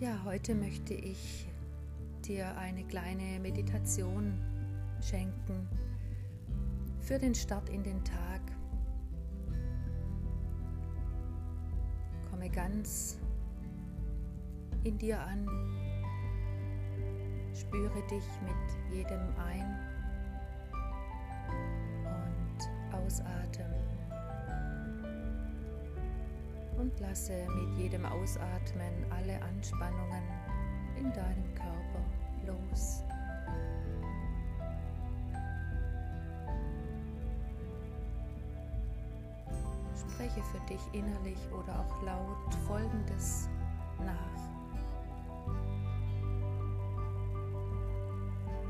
Ja, heute möchte ich dir eine kleine Meditation schenken für den Start in den Tag. Komme ganz in dir an, spüre dich mit jedem Ein- Ausatmen und lasse mit jedem Ausatmen alle Anspannungen in deinem Körper los. Spreche für dich innerlich oder auch laut Folgendes nach.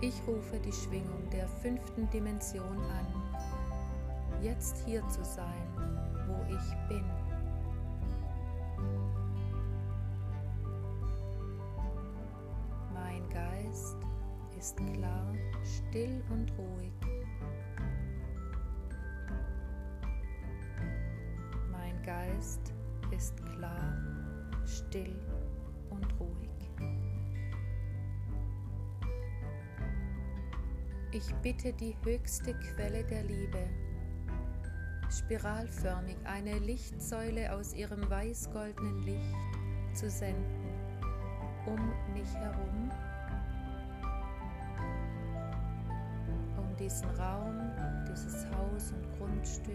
Ich rufe die Schwingung der fünften Dimension an, jetzt hier zu sein, wo ich bin. ist klar, still und ruhig. Mein Geist ist klar, still und ruhig. Ich bitte die höchste Quelle der Liebe, spiralförmig eine Lichtsäule aus ihrem weiß-goldenen Licht zu senden, um mich herum. Diesen Raum, dieses Haus und Grundstück,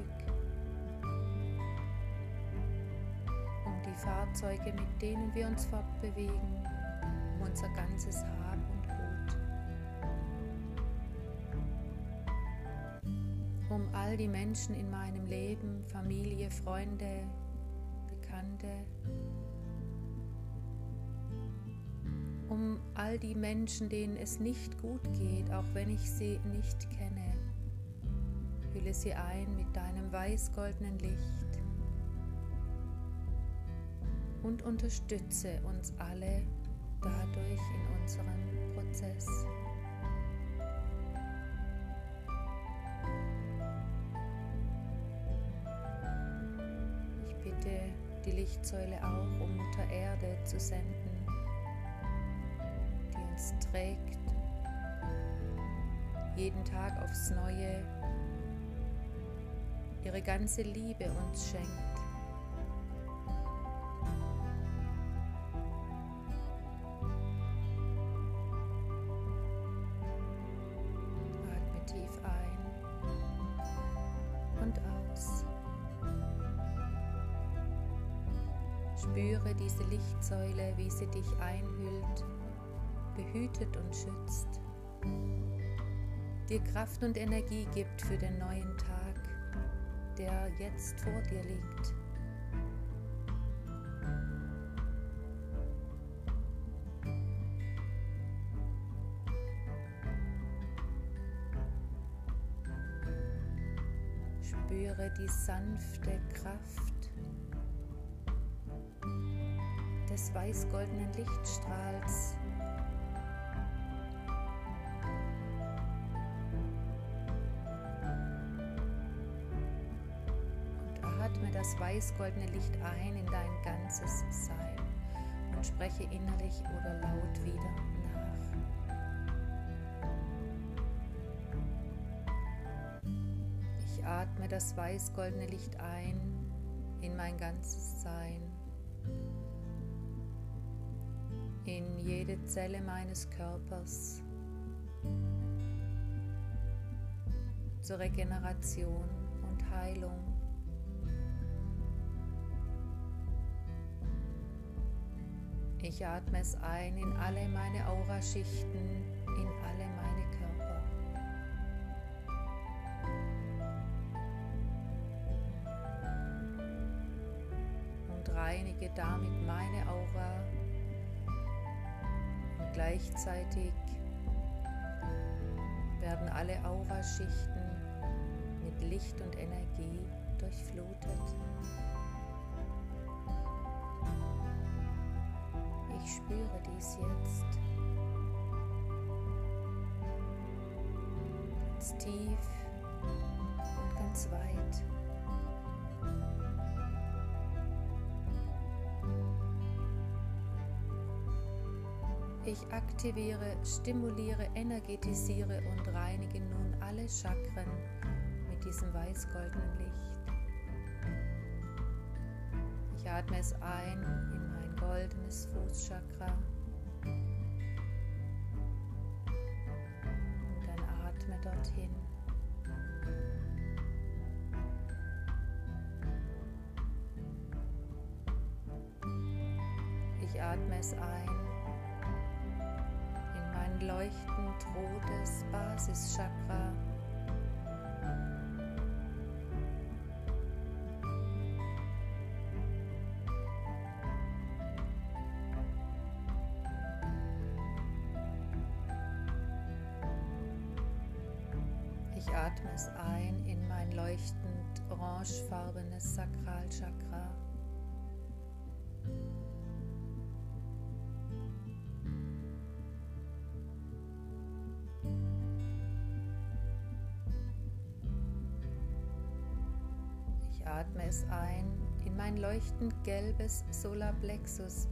um die Fahrzeuge, mit denen wir uns fortbewegen, um unser ganzes Hab um all die Menschen in meinem Leben, Familie, Freunde, Bekannte, um all die Menschen, denen es nicht gut geht, auch wenn ich sie nicht kenne. Hülle sie ein mit deinem weiß-goldenen Licht und unterstütze uns alle dadurch in unserem Prozess. Lichtsäule auch, um Mutter Erde zu senden uns trägt, jeden Tag aufs Neue ihre ganze Liebe uns schenkt. Atme tief ein und aus. Spüre diese Lichtsäule, wie sie dich einhüllt behütet und schützt, dir Kraft und Energie gibt für den neuen Tag, der jetzt vor dir liegt. Spüre die sanfte Kraft des weiß-goldenen Lichtstrahls das weiß-goldene Licht ein in dein ganzes Sein und spreche innerlich oder laut wieder nach. Ich atme das weiß-goldene Licht ein in mein ganzes Sein, in jede Zelle meines Körpers zur Regeneration und Heilung. Ich atme es ein in alle meine Auraschichten, in alle meine Körper. Und reinige damit meine Aura gleichzeitig werden alle Auraschichten mit Licht und Energie durchflutet. spüre dies jetzt. Ganz tief und ganz weit. Ich aktiviere, stimuliere, energetisiere und reinige nun alle Chakren mit diesem weiß-goldenen Licht. Ich atme es ein in mein goldenes Fußchakra. Und dann atme dorthin. Ich atme es ein rotes Basischakra. Ich atme es ein in mein leuchtend orangefarbenes Sakralchakra. Atme es ein in mein leuchtend gelbes Solarplexus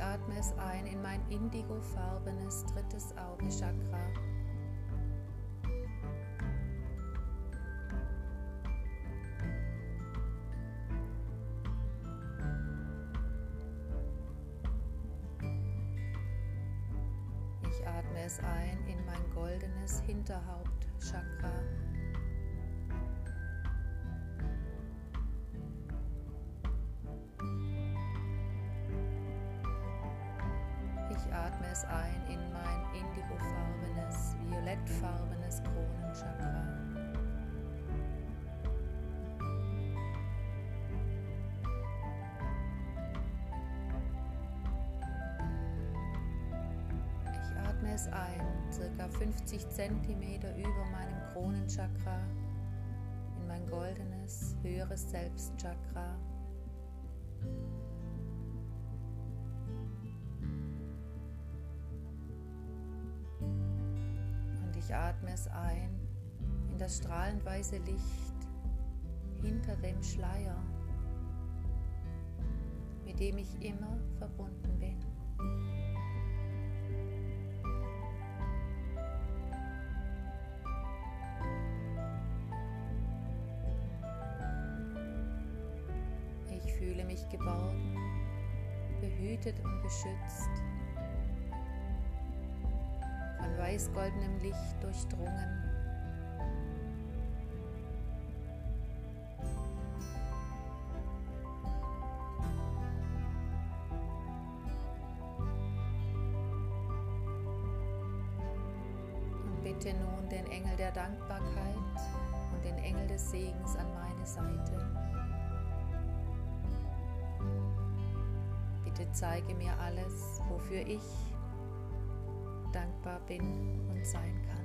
atme es ein in mein indigofarbenes drittes Augenchakra. Ich es ein in mein indigofarbenes, violettfarbenes Kronenchakra. Ich atme es ein, circa 50 cm über meinem Kronenchakra, in mein goldenes, höheres Selbstchakra. Ich atme es ein in das strahlend weiße Licht hinter dem Schleier, mit dem ich immer verbunden bin. Ich fühle mich geborgen, behütet und beschützt weiß-goldenem Licht durchdrungen. Und bitte nun den Engel der Dankbarkeit und den Engel des Segens an meine Seite. Bitte zeige mir alles, wofür ich dankbar bin und sein kann.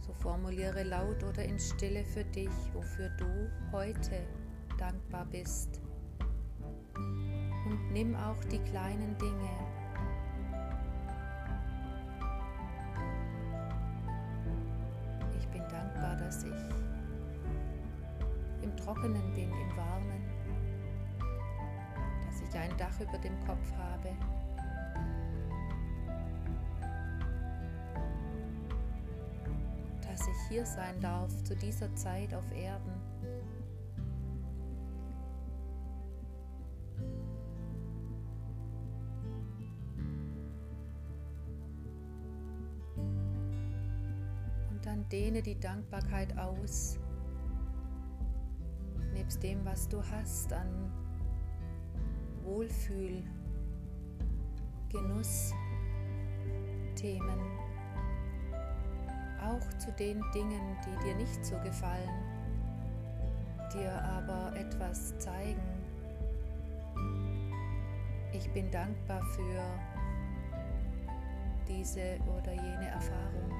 So formuliere laut oder in Stille für dich, wofür du heute dankbar bist. Und nimm auch die kleinen Dinge wieder ein Dach über dem Kopf habe. Dass ich hier sein darf zu dieser Zeit auf Erden. Und dann dehne die Dankbarkeit aus, nebst dem, was du hast an Wohlfühl, Genuss, Themen, auch zu den Dingen, die dir nicht so gefallen, dir aber etwas zeigen. Ich bin dankbar für diese oder jene Erfahrung,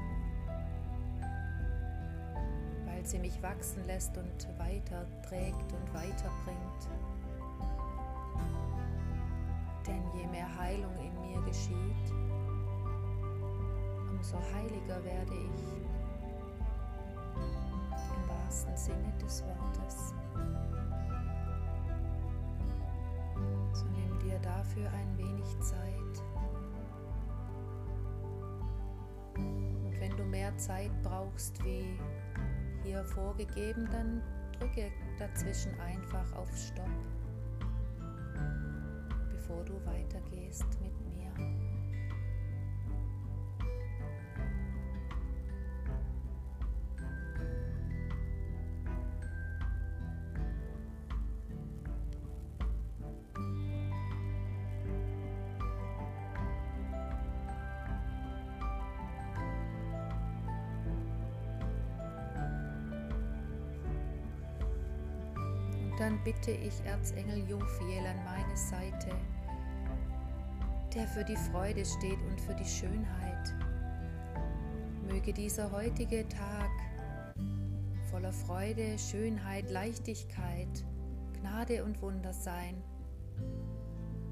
weil sie mich wachsen lässt und weiterträgt und weiterbringt. Denn je mehr Heilung in mir geschieht, umso heiliger werde ich im wahrsten Sinne des Wortes. So nimm dir dafür ein wenig Zeit. Und wenn du mehr Zeit brauchst wie hier vorgegeben, dann drücke dazwischen einfach auf Stopp bevor du weitergehst mit mir. dann bitte ich Erzengel Jophiel an meine Seite, der für die Freude steht und für die Schönheit. Möge dieser heutige Tag voller Freude, Schönheit, Leichtigkeit, Gnade und Wunder sein.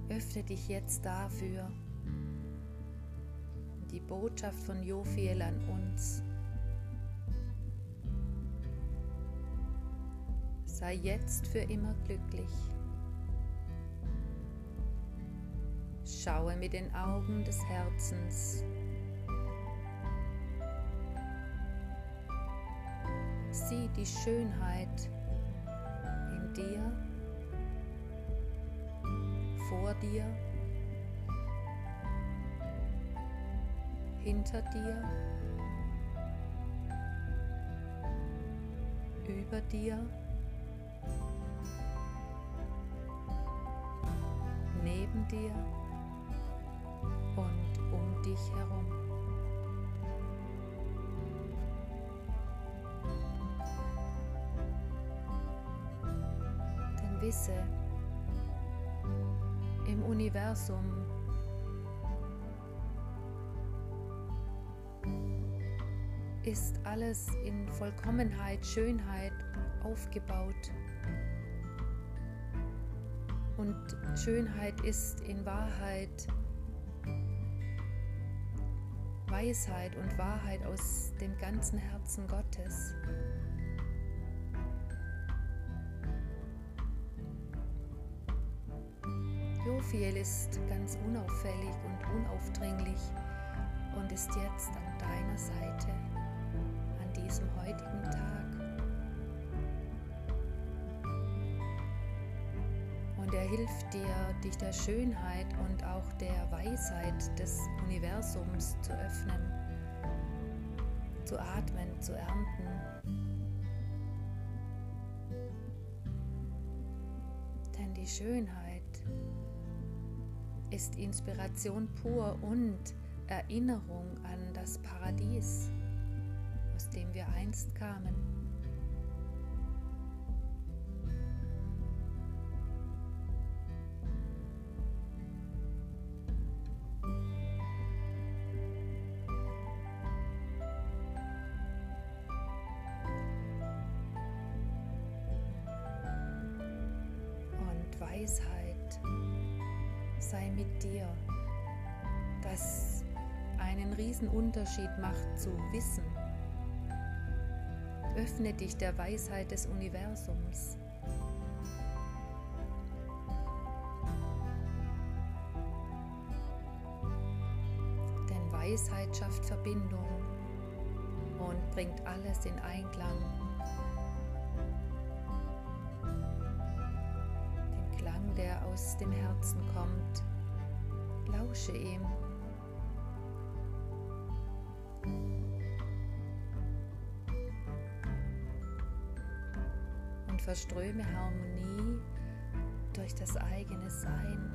Öffne dich jetzt dafür. Die Botschaft von Jophiel an uns. Sei jetzt für immer glücklich. Schaue mit den Augen des Herzens. Sieh die Schönheit in dir, vor dir, hinter dir, über dir, neben dir dich herum. Denn wisse, im Universum ist alles in Vollkommenheit, Schönheit aufgebaut. Und Schönheit ist in Wahrheit Weisheit und Wahrheit aus dem ganzen Herzen Gottes. Jophiel ist ganz unauffällig und unaufdringlich und ist jetzt an deiner Seite an diesem heutigen Tag. Und er hilft dir, dich der Schönheit und auch der Weisheit des Universums zu öffnen, zu atmen, zu ernten. Denn die Schönheit ist Inspiration pur und Erinnerung an das Paradies, aus dem wir einst kamen. Weisheit sei mit dir, das einen riesen Unterschied macht zu wissen. Öffne dich der Weisheit des Universums. Denn Weisheit schafft Verbindung und bringt alles in Einklang aus dem Herzen kommt. Lausche ihm. Und verströme Harmonie durch das eigene Sein.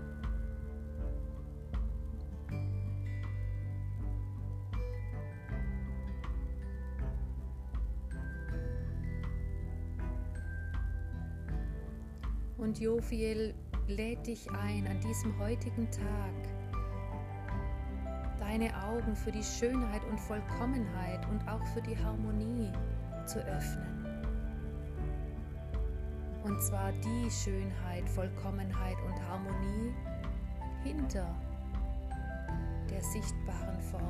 Und Jofiel lädt dich ein, an diesem heutigen Tag deine Augen für die Schönheit und Vollkommenheit und auch für die Harmonie zu öffnen. Und zwar die Schönheit, Vollkommenheit und Harmonie hinter der sichtbaren Form.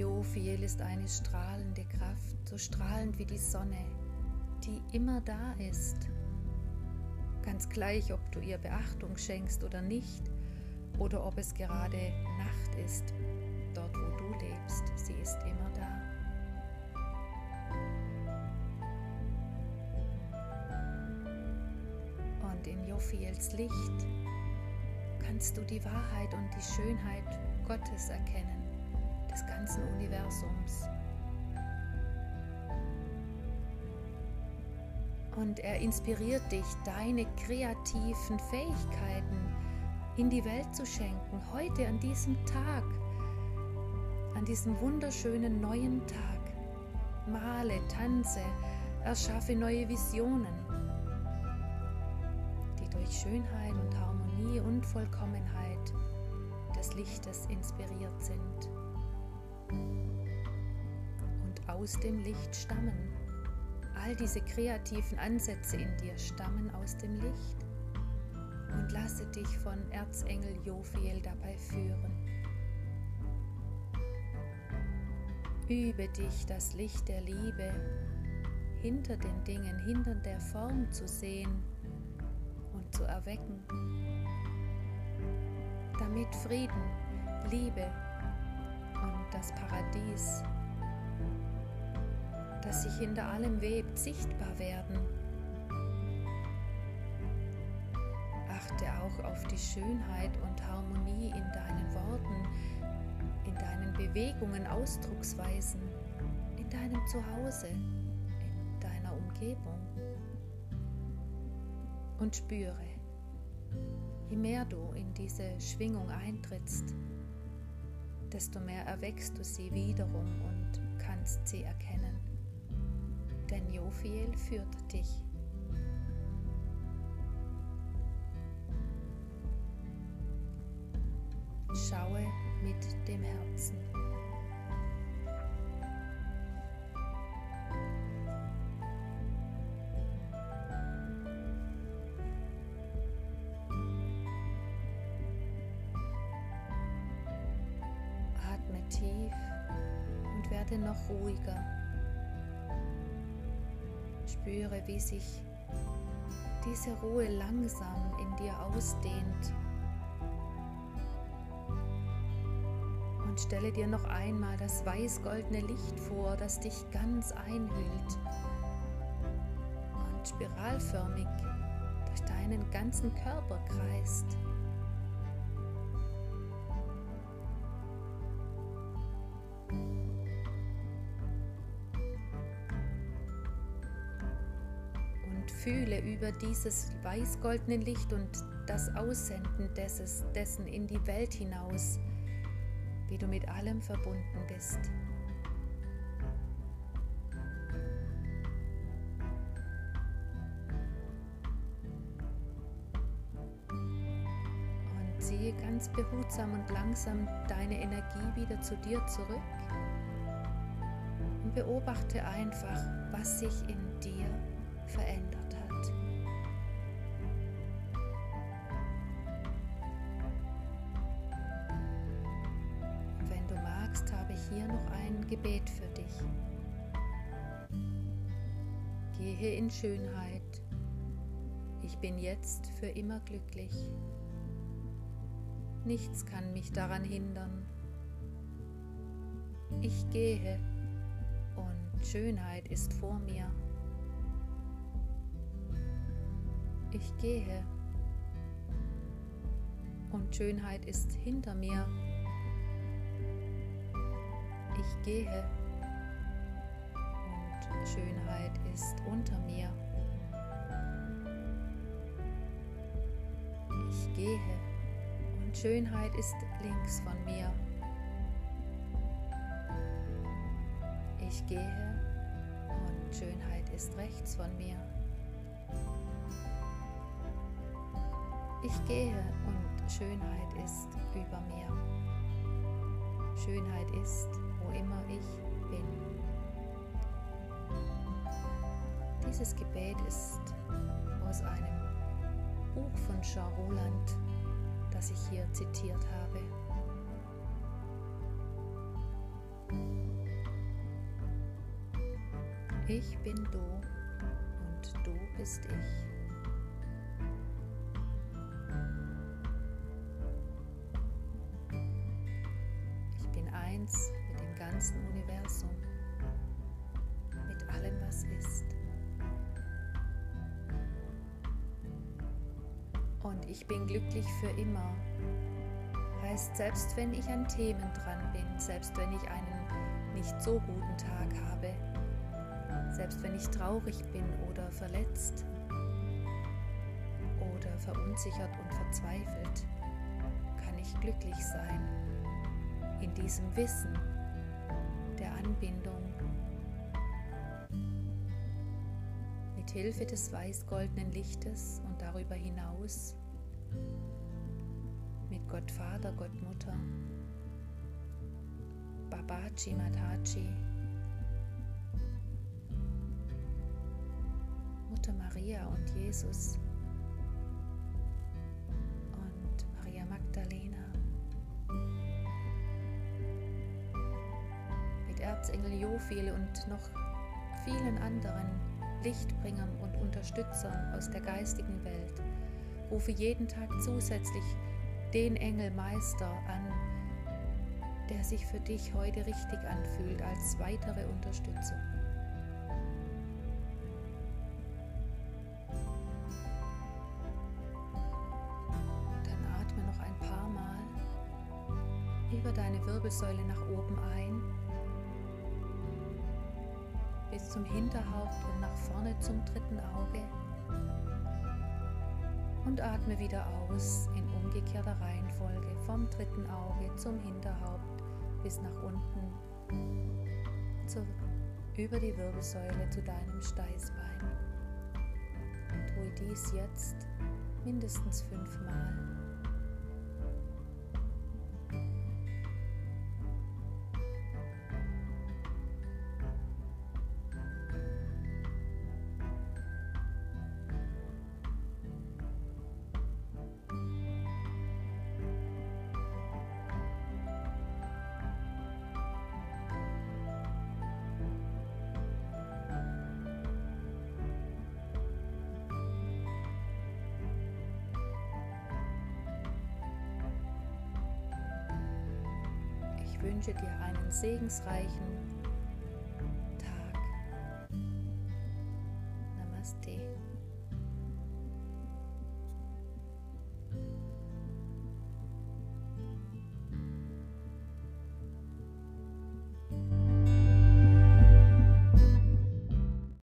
Jophiel ist eine strahlende Kraft, so strahlend wie die Sonne, die immer da ist. Ganz gleich, ob du ihr Beachtung schenkst oder nicht, oder ob es gerade Nacht ist, dort wo du lebst, sie ist immer da. Und in Jophiels Licht kannst du die Wahrheit und die Schönheit Gottes erkennen des ganzen Universums. Und er inspiriert dich, deine kreativen Fähigkeiten in die Welt zu schenken, heute an diesem Tag, an diesem wunderschönen neuen Tag. Male, tanze, erschaffe neue Visionen, die durch Schönheit und Harmonie und Vollkommenheit des Lichtes inspiriert sind und aus dem Licht stammen. All diese kreativen Ansätze in dir stammen aus dem Licht und lasse dich von Erzengel Jophiel dabei führen. Übe dich, das Licht der Liebe hinter den Dingen, hinter der Form zu sehen und zu erwecken, damit Frieden, Liebe das Paradies, das sich hinter allem webt, sichtbar werden. Achte auch auf die Schönheit und Harmonie in deinen Worten, in deinen Bewegungen, Ausdrucksweisen, in deinem Zuhause, in deiner Umgebung. Und spüre, je mehr du in diese Schwingung eintrittst, desto mehr erweckst du sie wiederum und kannst sie erkennen. Denn Jophiel führt dich. Schaue mit dem Herzen. Ruhiger. Spüre, wie sich diese Ruhe langsam in dir ausdehnt. Und stelle dir noch einmal das weiß-goldene Licht vor, das dich ganz einhüllt und spiralförmig durch deinen ganzen Körper kreist. Fühle über dieses weiß-goldene Licht und das Aussenden desses, dessen in die Welt hinaus, wie du mit allem verbunden bist. Und ziehe ganz behutsam und langsam deine Energie wieder zu dir zurück und beobachte einfach, was sich in dir verändert. Gehe in Schönheit. Ich bin jetzt für immer glücklich. Nichts kann mich daran hindern. Ich gehe und Schönheit ist vor mir. Ich gehe und Schönheit ist hinter mir. Ich gehe Schönheit ist unter mir. Ich gehe und Schönheit ist links von mir. Ich gehe und Schönheit ist rechts von mir. Ich gehe und Schönheit ist über mir. Schönheit ist, wo immer ich bin. Dieses Gebet ist aus einem Buch von Jean Roland, das ich hier zitiert habe. Ich bin du und du bist ich. Bin glücklich für immer. Heißt, selbst wenn ich an Themen dran bin, selbst wenn ich einen nicht so guten Tag habe, selbst wenn ich traurig bin oder verletzt oder verunsichert und verzweifelt, kann ich glücklich sein in diesem Wissen der Anbindung. Mit Hilfe des weiß-goldenen Lichtes und darüber hinaus mit Gott Vater, Gott Mutter, Babaji Mataji, Mutter Maria und Jesus. Und Maria Magdalena. Mit Erzengel Jofiel und noch vielen anderen Lichtbringern und Unterstützern aus der geistigen Welt rufe jeden Tag zusätzlich den Engelmeister an, der sich für dich heute richtig anfühlt als weitere Unterstützung. über deine Wirbelsäule nach oben ein, bis zum Hinterhaupt und nach vorne zum dritten Auge. Und atme wieder aus in umgekehrter Reihenfolge vom dritten Auge zum Hinterhaupt bis nach unten zu, über die Wirbelsäule zu deinem Steißbein. Und tue dies jetzt mindestens fünfmal. Wünsche dir einen segensreichen